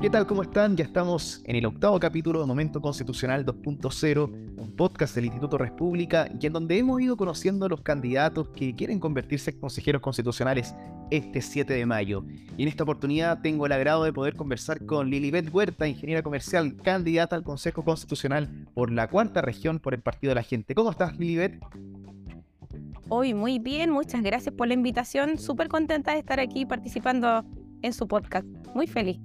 ¿Qué tal? ¿Cómo están? Ya estamos en el octavo capítulo de Momento Constitucional 2.0, un podcast del Instituto República y en donde hemos ido conociendo a los candidatos que quieren convertirse en consejeros constitucionales este 7 de mayo. Y en esta oportunidad tengo el agrado de poder conversar con Lilibet Huerta, ingeniera comercial, candidata al Consejo Constitucional por la cuarta región por el Partido de la Gente. ¿Cómo estás, Lilibet? Hoy muy bien, muchas gracias por la invitación. Súper contenta de estar aquí participando en su podcast. Muy feliz.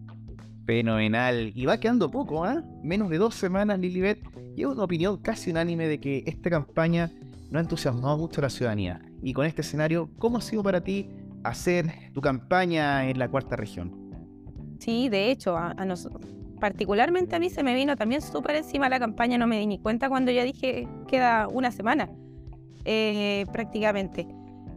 Fenomenal. Y va quedando poco, ¿ah? Menos de dos semanas, Lilibet. Y una opinión casi unánime de que esta campaña no ha entusiasmado mucho a la ciudadanía. Y con este escenario, ¿cómo ha sido para ti hacer tu campaña en la cuarta región? Sí, de hecho, a, nosotros, particularmente a mí se me vino también súper encima la campaña, no me di ni cuenta cuando ya dije queda una semana, eh, prácticamente.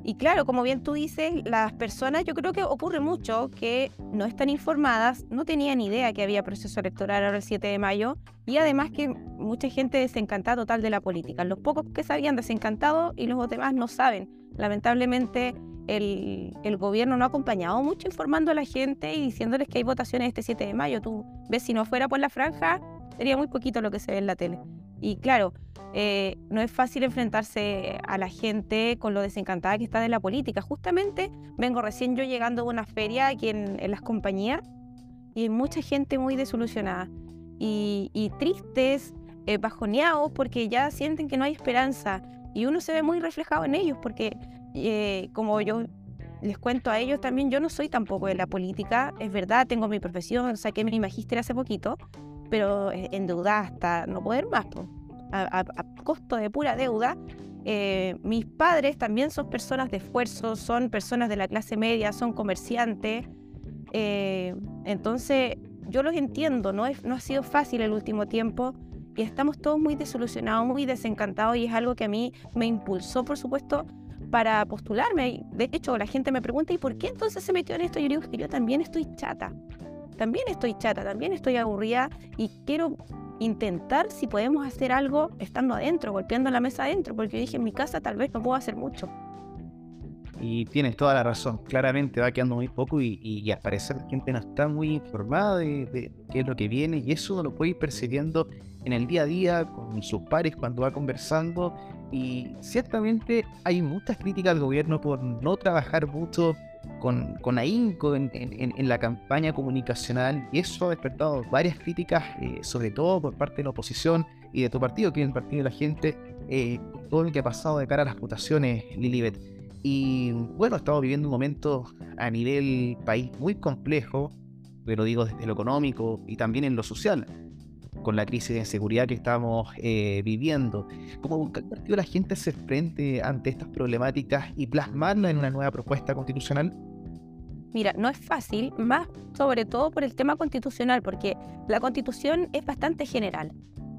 Y claro, como bien tú dices, las personas, yo creo que ocurre mucho que no están informadas, no tenían idea que había proceso electoral ahora el 7 de mayo y además que mucha gente desencantada total de la política. Los pocos que sabían desencantado y los demás no saben. Lamentablemente el, el, gobierno no ha acompañado mucho informando a la gente y diciéndoles que hay votaciones este 7 de mayo. Tú ves, si no fuera por la franja, sería muy poquito lo que se ve en la tele. Y claro, eh, no es fácil enfrentarse a la gente con lo desencantada que está de la política. Justamente vengo recién yo llegando de una feria aquí en, las compañías y hay mucha gente muy desilusionada y, tristes, eh, bajoneados porque ya sienten que no hay esperanza y uno se ve muy reflejado en ellos porque eh, como yo les cuento a ellos también, yo no soy tampoco de la política, es verdad, tengo mi profesión, saqué mi magíster hace poquito, pero endeudada hasta no poder más a, costo de pura deuda. Eh, mis padres también son personas de esfuerzo, son personas de la clase media, son comerciantes. Eh, entonces, yo los entiendo, ¿no? no ha sido fácil el último tiempo y estamos todos muy desilusionados, muy desencantados y es algo que a mí me impulsó, por supuesto, para postularme. De hecho, la gente me pregunta, ¿y por qué entonces se metió en esto? Yo digo que yo también estoy chata. También estoy chata, también estoy aburrida y quiero intentar si podemos hacer algo estando adentro, golpeando la mesa adentro, porque dije en mi casa tal vez no puedo hacer mucho. Y tienes toda la razón, claramente va quedando muy poco y, y, al parecer la gente no está muy informada de, qué es lo que viene y eso uno lo puede ir percibiendo en el día a día con sus pares cuando va conversando y ciertamente hay muchas críticas al gobierno por no trabajar mucho con, con ahínco en, en, la campaña comunicacional y eso ha despertado varias críticas, eh, sobre todo por parte de la oposición y de tu partido, que es el Partido de la Gente, eh, todo lo que ha pasado de cara a las votaciones, Lilibet. Y bueno, estamos viviendo un momento a nivel país muy complejo, pero digo desde lo económico y también en lo social con la crisis de inseguridad que estamos eh, viviendo. ¿Cómo partido la gente se frente ante estas problemáticas y plasmarla en una nueva propuesta constitucional? Mira, no es fácil, más sobre todo por el tema constitucional, porque la constitución es bastante general.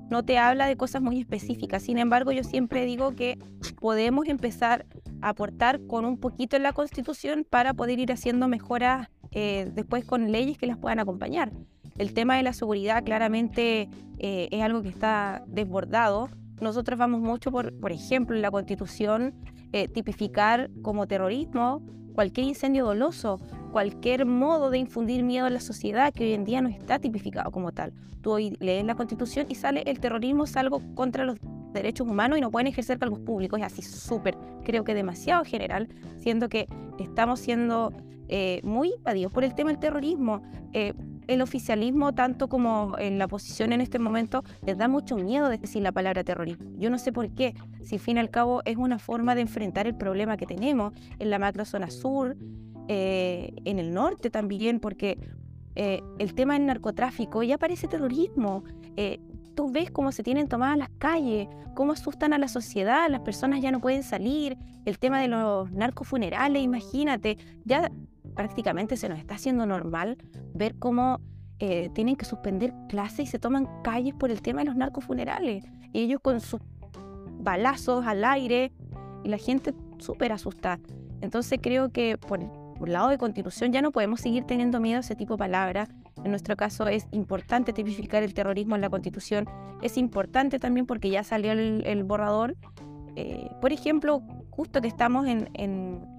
No te habla de cosas muy específicas. Sin embargo, yo siempre digo que podemos empezar a aportar con un poquito en la constitución para poder ir haciendo mejoras eh, después con leyes que las puedan acompañar. El tema de la seguridad claramente eh, es algo que está desbordado. Nosotros vamos mucho, por, por ejemplo, en la Constitución, eh, tipificar como terrorismo cualquier incendio doloso, cualquier modo de infundir miedo a la sociedad que hoy en día no está tipificado como tal. Tú hoy lees la Constitución y sale el terrorismo es algo contra los derechos humanos y no pueden ejercer cargos públicos. Es así súper, creo que demasiado general, siendo que estamos siendo eh, muy invadidos por el tema del terrorismo el oficialismo, tanto como en la oposición en este momento, les da mucho miedo de decir la palabra terrorismo. Yo no sé por qué, si al fin y al cabo es una forma de enfrentar el problema que tenemos en la macrozona sur, eh, en el norte también, porque eh, el tema del narcotráfico ya parece terrorismo. Eh, tú ves cómo se tienen tomadas las calles, cómo asustan a la sociedad, las personas ya no pueden salir, el tema de los narcofunerales, imagínate, ya prácticamente se nos está haciendo normal ver cómo eh, tienen que suspender clases y se toman calles por el tema de los narcofunerales. Y ellos con sus balazos al aire y la gente súper asustada. Entonces creo que por el lado de constitución ya no podemos seguir teniendo miedo a ese tipo de palabras. En nuestro caso es importante tipificar el terrorismo en la constitución. Es importante también porque ya salió el, borrador. Eh, por ejemplo, justo que estamos en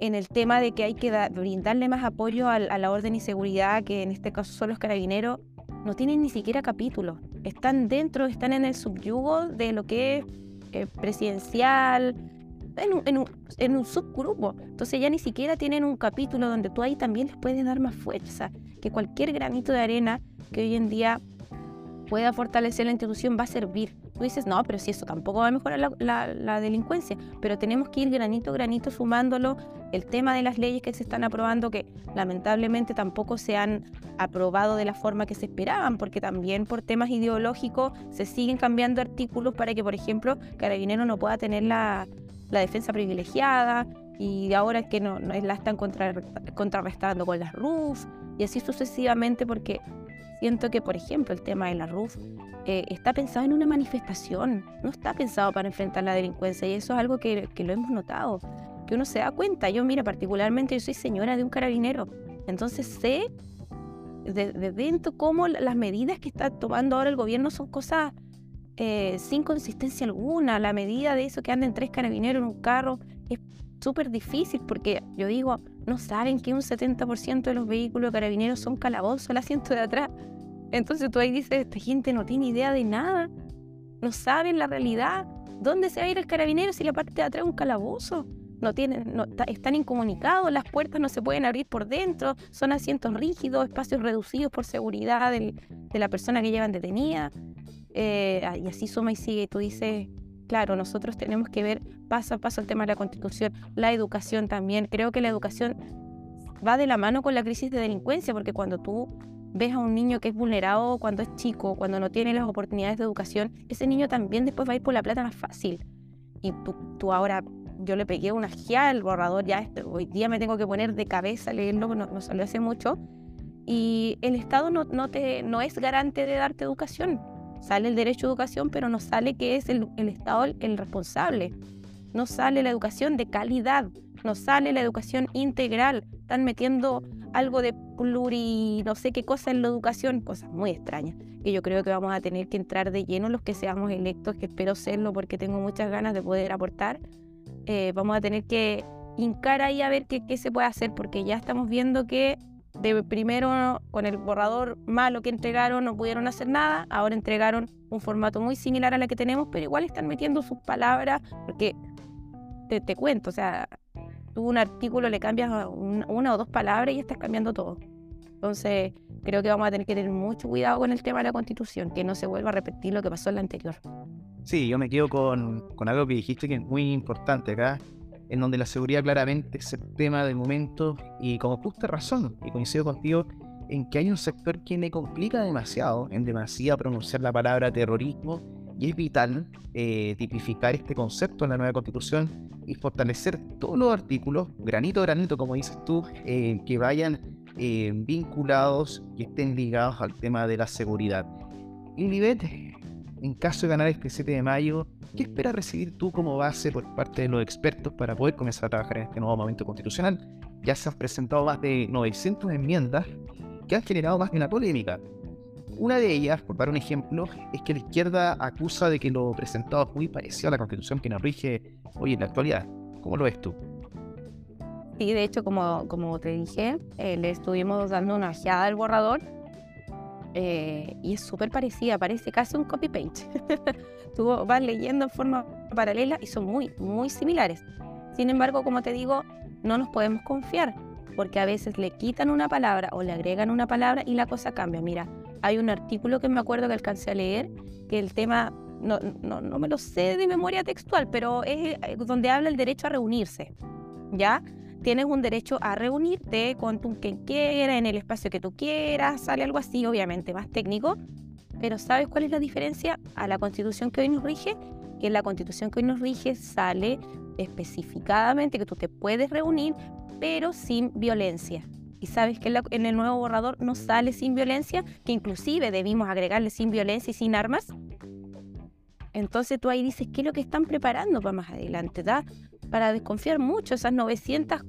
el tema de que hay que brindarle más apoyo a, la orden y seguridad, que en este caso son los carabineros, no tienen ni siquiera capítulos. Están dentro, están en el subyugo de lo que es eh, presidencial, en un, subgrupo. Entonces ya ni siquiera tienen un capítulo donde tú ahí también les puedes dar más fuerza, que cualquier granito de arena que hoy en día pueda fortalecer la institución va a servir. Tú dices, no, pero si eso tampoco va a mejorar la, delincuencia, pero tenemos que ir granito a granito sumándolo. El tema de las leyes que se están aprobando, que lamentablemente tampoco se han aprobado de la forma que se esperaban, porque también por temas ideológicos se siguen cambiando artículos para que, por ejemplo, Carabinero no pueda tener la, la defensa privilegiada y ahora es que no, no la están contrarrestando con las RUF y así sucesivamente porque siento que, por ejemplo, el tema de la RUF eh, está pensado en una manifestación, no está pensado para enfrentar la delincuencia y eso es algo que, que lo hemos notado, que uno se da cuenta. Yo, mira, particularmente yo soy señora de un carabinero, entonces sé de, de dentro cómo las medidas que está tomando ahora el gobierno son cosas eh, sin consistencia alguna. La medida de eso que anden tres carabineros en un carro es súper difícil porque yo digo, no saben que un 70% de los vehículos de carabineros son calabozos al asiento de atrás. Entonces tú ahí dices, esta gente no tiene idea de nada, no saben la realidad. ¿Dónde se va a ir el carabinero si la parte de atrás es un calabozo? No tienen, no, están incomunicados, las puertas no se pueden abrir por dentro, son asientos rígidos, espacios reducidos por seguridad de la persona que llevan detenida. Eh, y así suma y sigue. Tú dices, claro, nosotros tenemos que ver paso a paso el tema de la constitución, la educación también. Creo que la educación va de la mano con la crisis de delincuencia, porque cuando tú ves a un niño que es vulnerado cuando es chico, cuando no tiene las oportunidades de educación, ese niño también después va a ir por la plata más fácil. Y tú, tú ahora, yo le pegué una gia al borrador, ya hoy día me tengo que poner de cabeza leerlo, no, no salió hace mucho. Y el Estado no, no, te, no es garante de darte educación. Sale el derecho a educación, pero no sale que es el, Estado el, responsable. No sale la educación de calidad, no sale la educación integral. Están metiendo algo de pluri, no sé qué cosa en la educación, cosas muy extrañas, que yo creo que vamos a tener que entrar de lleno los que seamos electos, que espero serlo porque tengo muchas ganas de poder aportar. Eh, vamos a tener que hincar ahí a ver qué, qué se puede hacer, porque ya estamos viendo que de primero con el borrador malo que entregaron no pudieron hacer nada, ahora entregaron un formato muy similar a la que tenemos, pero igual están metiendo sus palabras, porque te, cuento, o sea, tú un artículo le cambias una o dos palabras y estás cambiando todo. Entonces, creo que vamos a tener que tener mucho cuidado con el tema de la constitución, que no se vuelva a repetir lo que pasó en la anterior. Sí, yo me quedo con, con algo que dijiste que es muy importante acá, en donde la seguridad claramente es el tema del momento y con justa razón, y coincido contigo en que hay un sector que me complica demasiado, en demasiado pronunciar la palabra terrorismo, y es vital eh, tipificar este concepto en la nueva constitución y fortalecer todos los artículos, granito a granito, como dices tú, eh, que vayan eh, vinculados y estén ligados al tema de la seguridad. Ingrid, en caso de ganar este 7 de mayo, ¿qué esperas recibir tú como base por parte de los expertos para poder comenzar a trabajar en este nuevo momento constitucional? Ya se han presentado más de 900 enmiendas que han generado más de una polémica. Una de ellas, por dar un ejemplo, es que la izquierda acusa de que lo presentado es muy parecido a la constitución que nos rige hoy en la actualidad. ¿Cómo lo ves tú? Sí, de hecho, como, como te dije, eh, le estuvimos dando una ojeada al borrador eh, y es súper parecida, parece casi un copy-paste. Tú vas leyendo en forma paralela y son muy, muy similares. Sin embargo, como te digo, no nos podemos confiar, porque a veces le quitan una palabra o le agregan una palabra y la cosa cambia. Mira, hay un artículo que me acuerdo que alcancé a leer, que el tema, no, no, no me lo sé de memoria textual, pero es eh, donde habla el derecho a reunirse. ¿Ya? Tienes un derecho a reunirte con quien quiera, en el espacio que tú quieras, sale algo así, obviamente, más técnico. Pero ¿sabes cuál es la diferencia a la constitución que hoy nos rige? Que en la constitución que hoy nos rige sale especificadamente que tú te puedes reunir, pero sin violencia. Y sabes que en el nuevo borrador no sale sin violencia, que inclusive debimos agregarle sin violencia y sin armas. Entonces tú ahí dices, ¿qué es lo que están preparando para más adelante? ¿da? Para desconfiar mucho. Esas 900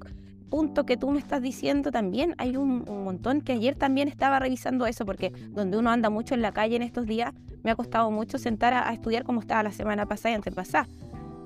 puntos que tú me estás diciendo también, hay un, montón que ayer también estaba revisando eso, porque donde uno anda mucho en la calle en estos días, me ha costado mucho sentar a, estudiar como estaba la semana pasada y antepasada.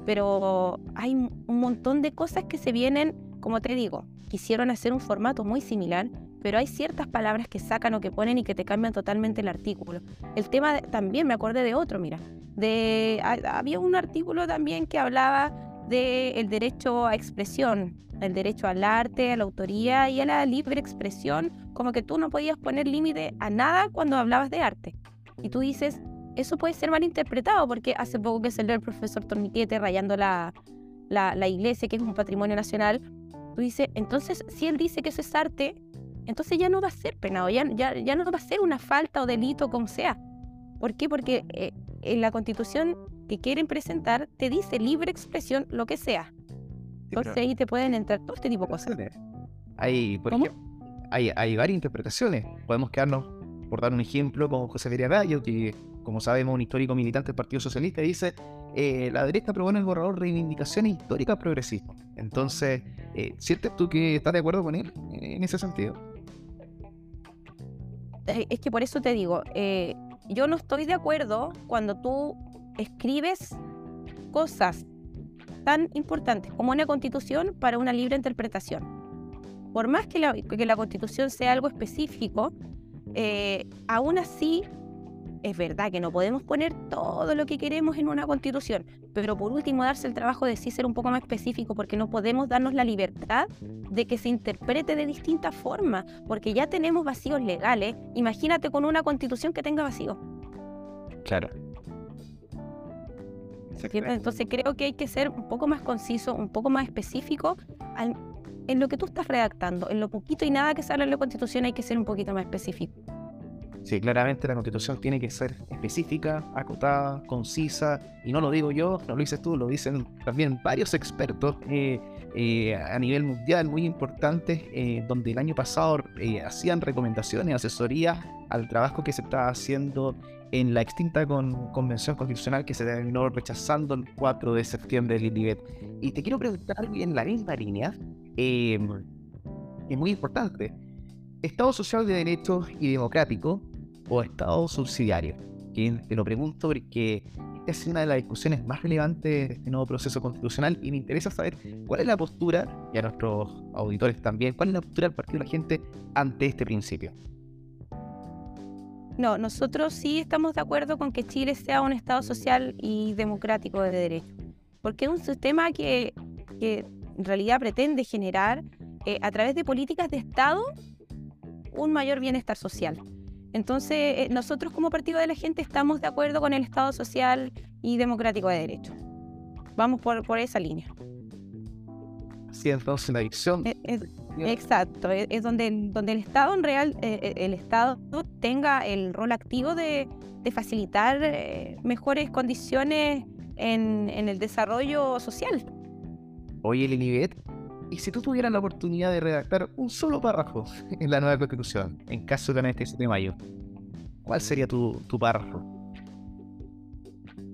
Pero hay un montón de cosas que se vienen como te digo, quisieron hacer un formato muy similar, pero hay ciertas palabras que sacan o que ponen y que te cambian totalmente el artículo. El tema también me acordé de otro, mira, de había un artículo también que hablaba del derecho a expresión, el derecho al arte, a la autoría y a la libre expresión, como que tú no podías poner límite a nada cuando hablabas de arte. Y tú dices, eso puede ser mal interpretado, porque hace poco que salió el profesor Torniquete rayando la, la, iglesia, que es un patrimonio nacional, tú dices, entonces, si él dice que eso es arte, entonces ya no va a ser penado, ya, ya, no va a ser una falta o delito, como sea. ¿Por qué? Porque eh, en la constitución que quieren presentar te dice libre expresión, lo que sea. Entonces ahí te pueden entrar todo este tipo de cosas. Hay, por ejemplo, hay, hay varias interpretaciones. Podemos quedarnos, por dar un ejemplo, con José Feria Gallo, que como sabemos, un histórico militante del Partido Socialista, dice, eh, la derecha propone el borrador reivindicaciones históricas progresismo. Entonces, eh, ¿sientes tú que estás de acuerdo con él en ese sentido? Eh, es que por eso te digo, eh, yo no estoy de acuerdo cuando tú escribes cosas tan importantes como una constitución para una libre interpretación. Por más que la, constitución sea algo específico, eh, aún así es verdad que no podemos poner todo lo que queremos en una constitución, pero por último darse el trabajo de sí ser un poco más específico, porque no podemos darnos la libertad de que se interprete de distintas formas, porque ya tenemos vacíos legales. Imagínate con una constitución que tenga vacíos. Claro. Entonces creo que hay que ser un poco más conciso, un poco más específico en lo que tú estás redactando. En lo poquito y nada que sale en la constitución hay que ser un poquito más específico. Sí, claramente la constitución tiene que ser específica, acotada, concisa, y no lo digo yo, no lo dices tú, lo dicen también varios expertos eh, eh, a nivel mundial muy importantes, eh, donde el año pasado hacían recomendaciones, asesoría al trabajo que se estaba haciendo en la extinta convención constitucional que se terminó rechazando el 4 de septiembre del INIBET. Y te quiero preguntar en la misma línea, es muy importante. Estado social de derecho y democrático o Estado subsidiario? te lo pregunto porque esta es una de las discusiones más relevantes de este nuevo proceso constitucional y me interesa saber cuál es la postura, y a nuestros auditores también, cuál es la postura del Partido de la Gente ante este principio. No, nosotros sí estamos de acuerdo con que Chile sea un Estado social y democrático de derecho, porque es un sistema que, que en realidad pretende generar eh, a través de políticas de Estado un mayor bienestar social. Entonces, eh, nosotros como Partido de la Gente estamos de acuerdo con el Estado social y democrático de derecho. Vamos por, por esa línea. Sí, entonces la. Eh, exacto, es, donde, donde el Estado en real, eh, el Estado tenga el rol activo de, facilitar mejores condiciones en, en, el desarrollo social. Oye, Lilibet, ¿y si tú tuvieras la oportunidad de redactar un solo párrafo en la nueva constitución, en caso de ganar este 7 de mayo, cuál sería tu, tu párrafo?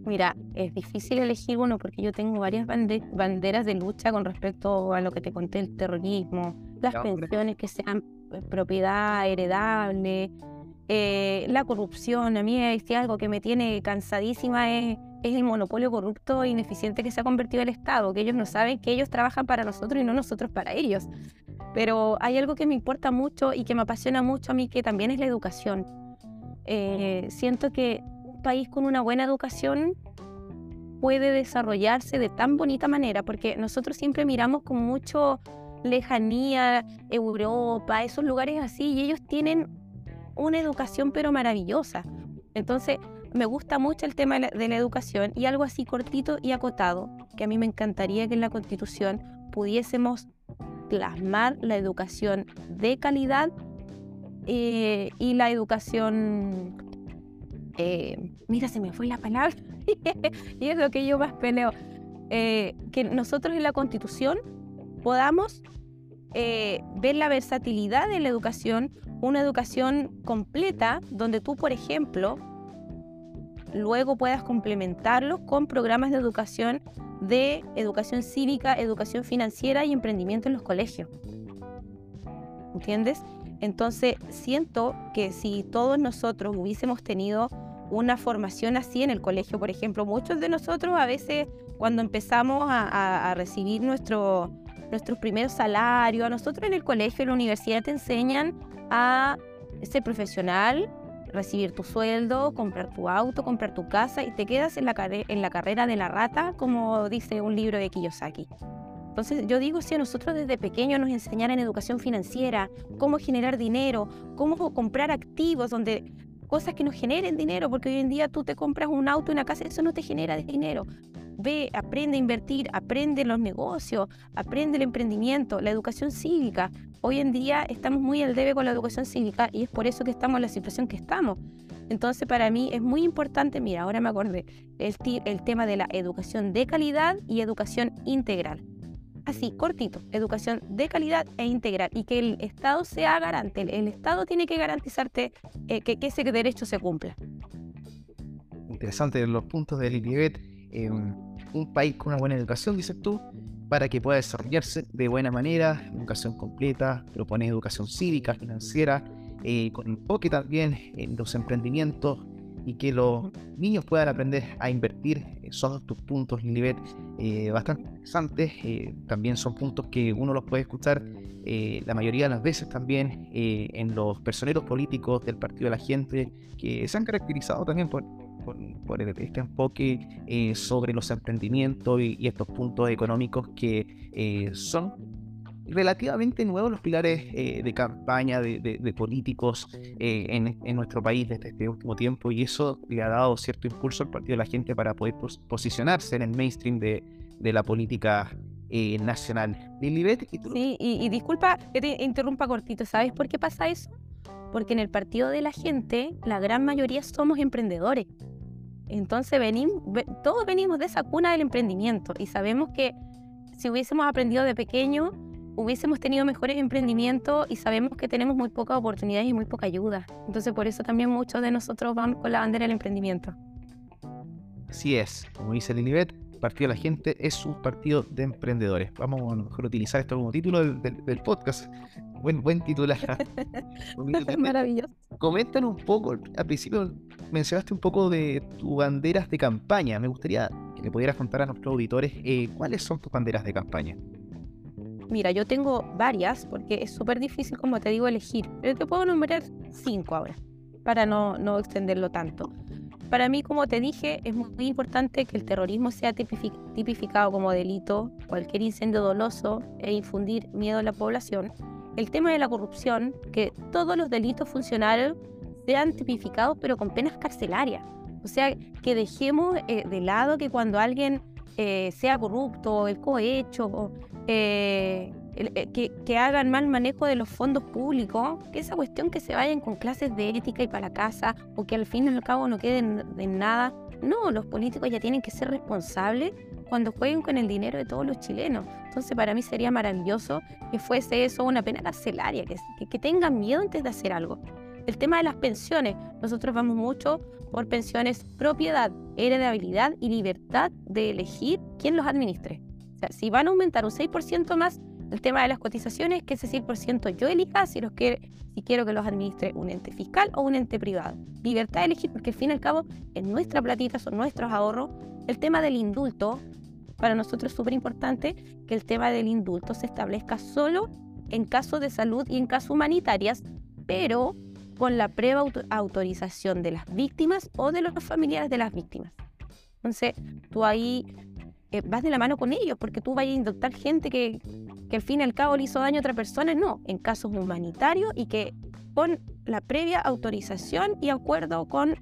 Mira, es difícil elegir uno porque yo tengo varias banderas de lucha con respecto a lo que te conté, el terrorismo, las pensiones que sean eh, propiedad heredable, eh, la corrupción. A mí es algo que me tiene cansadísima es es el monopolio corrupto e ineficiente que se ha convertido el Estado, que ellos no saben que ellos trabajan para nosotros y no nosotros para ellos. Pero hay algo que me importa mucho y que me apasiona mucho a mí, que también es la educación. Eh, siento que un país con una buena educación puede desarrollarse de tan bonita manera, porque nosotros siempre miramos con mucho lejanía Europa, esos lugares así, y ellos tienen una educación pero maravillosa. Entonces, me gusta mucho el tema de la, educación y algo así cortito y acotado, que a mí me encantaría que en la Constitución pudiésemos plasmar la educación de calidad eh, y la educación... Eh, mira, se me fue la palabra y es lo que yo más peleo. Eh, que nosotros en la Constitución podamos ver la versatilidad de la educación, una educación completa donde tú, por ejemplo, luego puedas complementarlos con programas de educación de educación cívica, educación financiera y emprendimiento en los colegios. ¿Entiendes? Entonces, siento que si todos nosotros hubiésemos tenido una formación así en el colegio, por ejemplo, muchos de nosotros a veces cuando empezamos a, recibir nuestro, nuestros primeros salarios. A nosotros en el colegio, en la universidad te enseñan a ser profesional, recibir tu sueldo, comprar tu auto, comprar tu casa y te quedas en la, en la carrera de la rata, como dice un libro de Kiyosaki. Entonces yo digo, si a nosotros desde pequeños nos enseñaran educación financiera, cómo generar dinero, cómo comprar activos, donde cosas que nos generen dinero, porque hoy en día tú te compras un auto una casa, eso no te genera dinero. Ve, aprende a invertir, aprende los negocios, aprende el emprendimiento, la educación cívica. Hoy en día estamos muy al debe con la educación cívica y es por eso que estamos en la situación que estamos. Entonces, para mí es muy importante, mira, ahora me acordé, el, el tema de la educación de calidad y educación integral así, cortito, educación de calidad e integral y que el Estado sea garante. El, Estado tiene que garantizarte eh, que, ese derecho se cumpla. Interesante los puntos del IPIBET. un país con una buena educación, dices tú, para que pueda desarrollarse de buena manera, educación completa, propone educación cívica, financiera, eh, con enfoque también en los emprendimientos, y que los niños puedan aprender a invertir. Eh, son tus puntos, Lilibet, eh, bastante interesantes. Eh, también son puntos que uno los puede escuchar la mayoría de las veces también en los personeros políticos del Partido de la Gente, que se han caracterizado también por, por, este enfoque sobre los emprendimientos y, y, estos puntos económicos que son relativamente nuevos los pilares eh, de campaña de, políticos eh, en, nuestro país desde este último tiempo y eso le ha dado cierto impulso al Partido de la Gente para poder posicionarse en el mainstream de, la política eh, nacional. Lilibet, ¿y Sí, y, disculpa que te interrumpa cortito, ¿sabes por qué pasa eso? Porque en el Partido de la Gente la gran mayoría somos emprendedores. Entonces venimos, todos venimos de esa cuna del emprendimiento y sabemos que si hubiésemos aprendido de pequeño, hubiésemos tenido mejores emprendimientos y sabemos que tenemos muy pocas oportunidades y muy poca ayuda. Entonces por eso también muchos de nosotros vamos con la bandera del emprendimiento. Así es, como dice Lilibet, Partido de la Gente es un partido de emprendedores. Vamos a mejor utilizar esto como título del, podcast. Buen, buen titular. Maravilloso. Comentan un poco, al principio mencionaste un poco de tus banderas de campaña. Me gustaría que le pudieras contar a nuestros auditores eh, cuáles son tus banderas de campaña. Mira, yo tengo varias porque es súper difícil, como te digo, elegir. Pero te puedo nombrar cinco ahora, para no, no extenderlo tanto. Para mí, como te dije, es muy importante que el terrorismo sea tipificado como delito, cualquier incendio doloso e infundir miedo a la población. El tema de la corrupción, que todos los delitos funcionales sean tipificados pero con penas carcelarias. O sea, que dejemos eh, de lado que cuando alguien eh, sea corrupto, el cohecho, eh, eh, que, hagan mal manejo de los fondos públicos, que esa cuestión que se vayan con clases de ética y para casa o que al fin y al cabo no queden en nada. No, los políticos ya tienen que ser responsables cuando jueguen con el dinero de todos los chilenos. Entonces para mí sería maravilloso que fuese eso una pena carcelaria, que, que tengan miedo antes de hacer algo. El tema de las pensiones, nosotros vamos mucho por pensiones propiedad, heredabilidad y libertad de elegir quién los administre. Si van a aumentar un 6% más el tema de las cotizaciones, que ese 6% yo elija si, los quiero que los administre un ente fiscal o un ente privado. Libertad de elegir, porque al fin y al cabo es nuestra platita, son nuestros ahorros. El tema del indulto, para nosotros es súper importante que el tema del indulto se establezca solo en casos de salud y en casos humanitarias, pero con la prueba autorización de las víctimas o de los familiares de las víctimas. Entonces, tú ahí eh, vas de la mano con ellos, porque tú vas a indultar gente que, que al fin y al cabo le hizo daño a otra persona, no, en casos humanitarios y que con la previa autorización y acuerdo con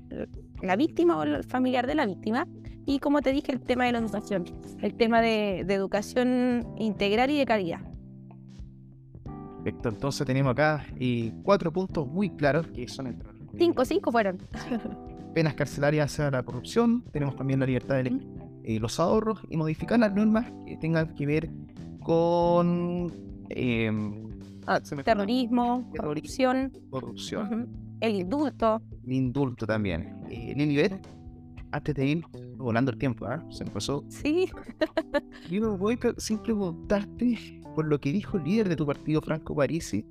la víctima o el familiar de la víctima. Y como te dije, el tema de la educación, el tema de, de educación integral y de calidad. Perfecto, entonces tenemos acá y cuatro puntos muy claros que son el Cinco, cinco fueron. Penas carcelarias hacia la corrupción, tenemos también la libertad de elegir, eh, los ahorros y modificar las normas que tengan que ver con em, ah, terrorismo, corrupción, corrupción. el indulto. El indulto también. Eh, Lilibet, antes de ir volando el tiempo, ¿ah? se me pasó. Sí. Yo voy sin preguntarte por lo que dijo el líder de tu partido, Franco Parisi,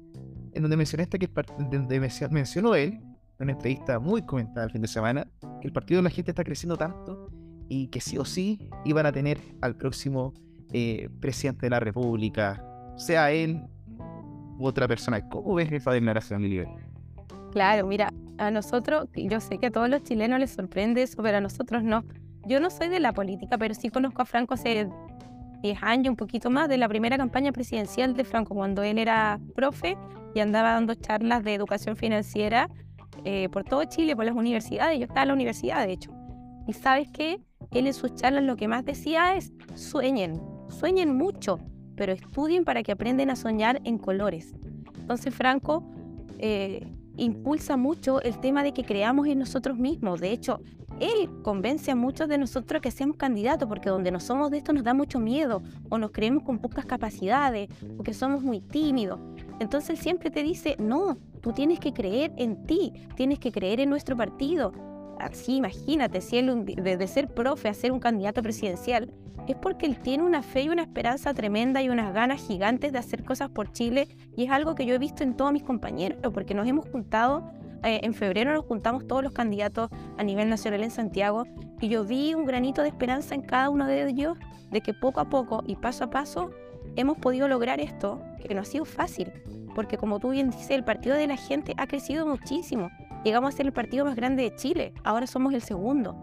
en donde mencionaste que donde mencionó él, en una entrevista muy comentada el fin de semana, que el partido de la gente está creciendo tanto y que sí o sí iban a tener al próximo eh, presidente de la República sea él u otra persona. ¿Cómo ves esa declaración, Lilian? Claro, mira, a nosotros, yo sé que a todos los chilenos les sorprende eso, pero a nosotros no. Yo no soy de la política, pero sí conozco a Franco hace 10 años, un poquito más, de la primera campaña presidencial de Franco, cuando él era profe y andaba dando charlas de educación financiera eh, por todo Chile, por las universidades. Yo estaba en la universidad, de hecho. Y sabes qué? Él en sus charlas lo que más decía es, sueñen, sueñen mucho, pero estudien para que aprendan a soñar en colores. Entonces Franco eh, impulsa mucho el tema de que creamos en nosotros mismos. De hecho, él convence a muchos de nosotros que seamos candidatos, porque donde no somos de esto nos da mucho miedo, o nos creemos con pocas capacidades, o que somos muy tímidos. Entonces él siempre te dice, no, tú tienes que creer en ti, tienes que creer en nuestro partido. Así, imagínate, si él de ser profe a ser un candidato presidencial, es porque él tiene una fe y una esperanza tremenda y unas ganas gigantes de hacer cosas por Chile, y es algo que yo he visto en todos mis compañeros, porque nos hemos juntado eh, en febrero nos juntamos todos los candidatos a nivel nacional en Santiago y yo vi un granito de esperanza en cada uno de ellos de que poco a poco y paso a paso hemos podido lograr esto, que no ha sido fácil, porque como tú bien dices, el partido de la gente ha crecido muchísimo. Llegamos a ser el partido más grande de Chile, ahora somos el segundo,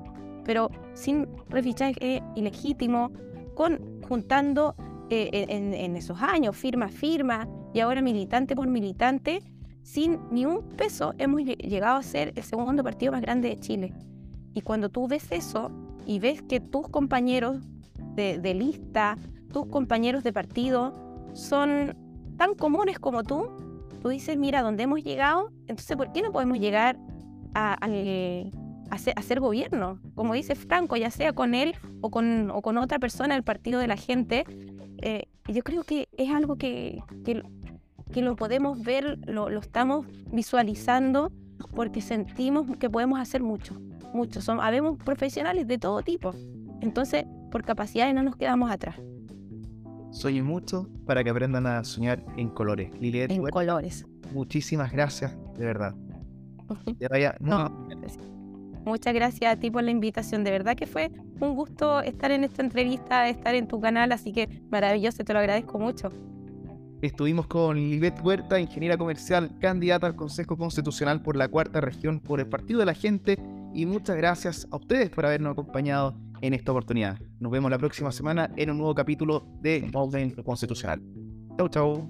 pero sin refichaje ilegítimo, con, juntando eh, en, en, esos años, firma firma, y ahora militante por militante, sin ni un peso hemos llegado a ser el segundo partido más grande de Chile. Y cuando tú ves eso y ves que tus compañeros de, lista, tus compañeros de partido son tan comunes como tú, tú dices, mira, ¿dónde hemos llegado? Entonces, ¿por qué no podemos llegar a, ser, gobierno? Como dice Franco, ya sea con él o con, o con otra persona del partido de la gente. Eh, yo creo que es algo que, que que lo podemos ver, lo, estamos visualizando porque sentimos que podemos hacer mucho, mucho. Son, habemos profesionales de todo tipo. Entonces, por capacidades no nos quedamos atrás. Sueñen mucho para que aprendan a soñar en colores. Liliet, en colores. Muchísimas gracias, de verdad. Muchas gracias a ti por la invitación. De verdad que fue un gusto estar en esta entrevista, estar en tu canal, así que maravilloso, te lo agradezco mucho. Estuvimos con Libet Huerta, ingeniera comercial, candidata al Consejo Constitucional por la cuarta región por el Partido de la Gente. Y muchas gracias a ustedes por habernos acompañado en esta oportunidad. Nos vemos la próxima semana en un nuevo capítulo de Golden Constitucional. Chau, chau.